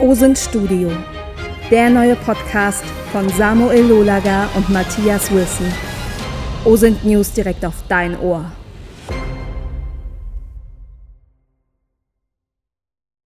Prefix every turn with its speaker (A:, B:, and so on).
A: OSINT Studio. Der neue Podcast von Samuel Lolaga und Matthias Wilson. OSINT News direkt auf dein Ohr.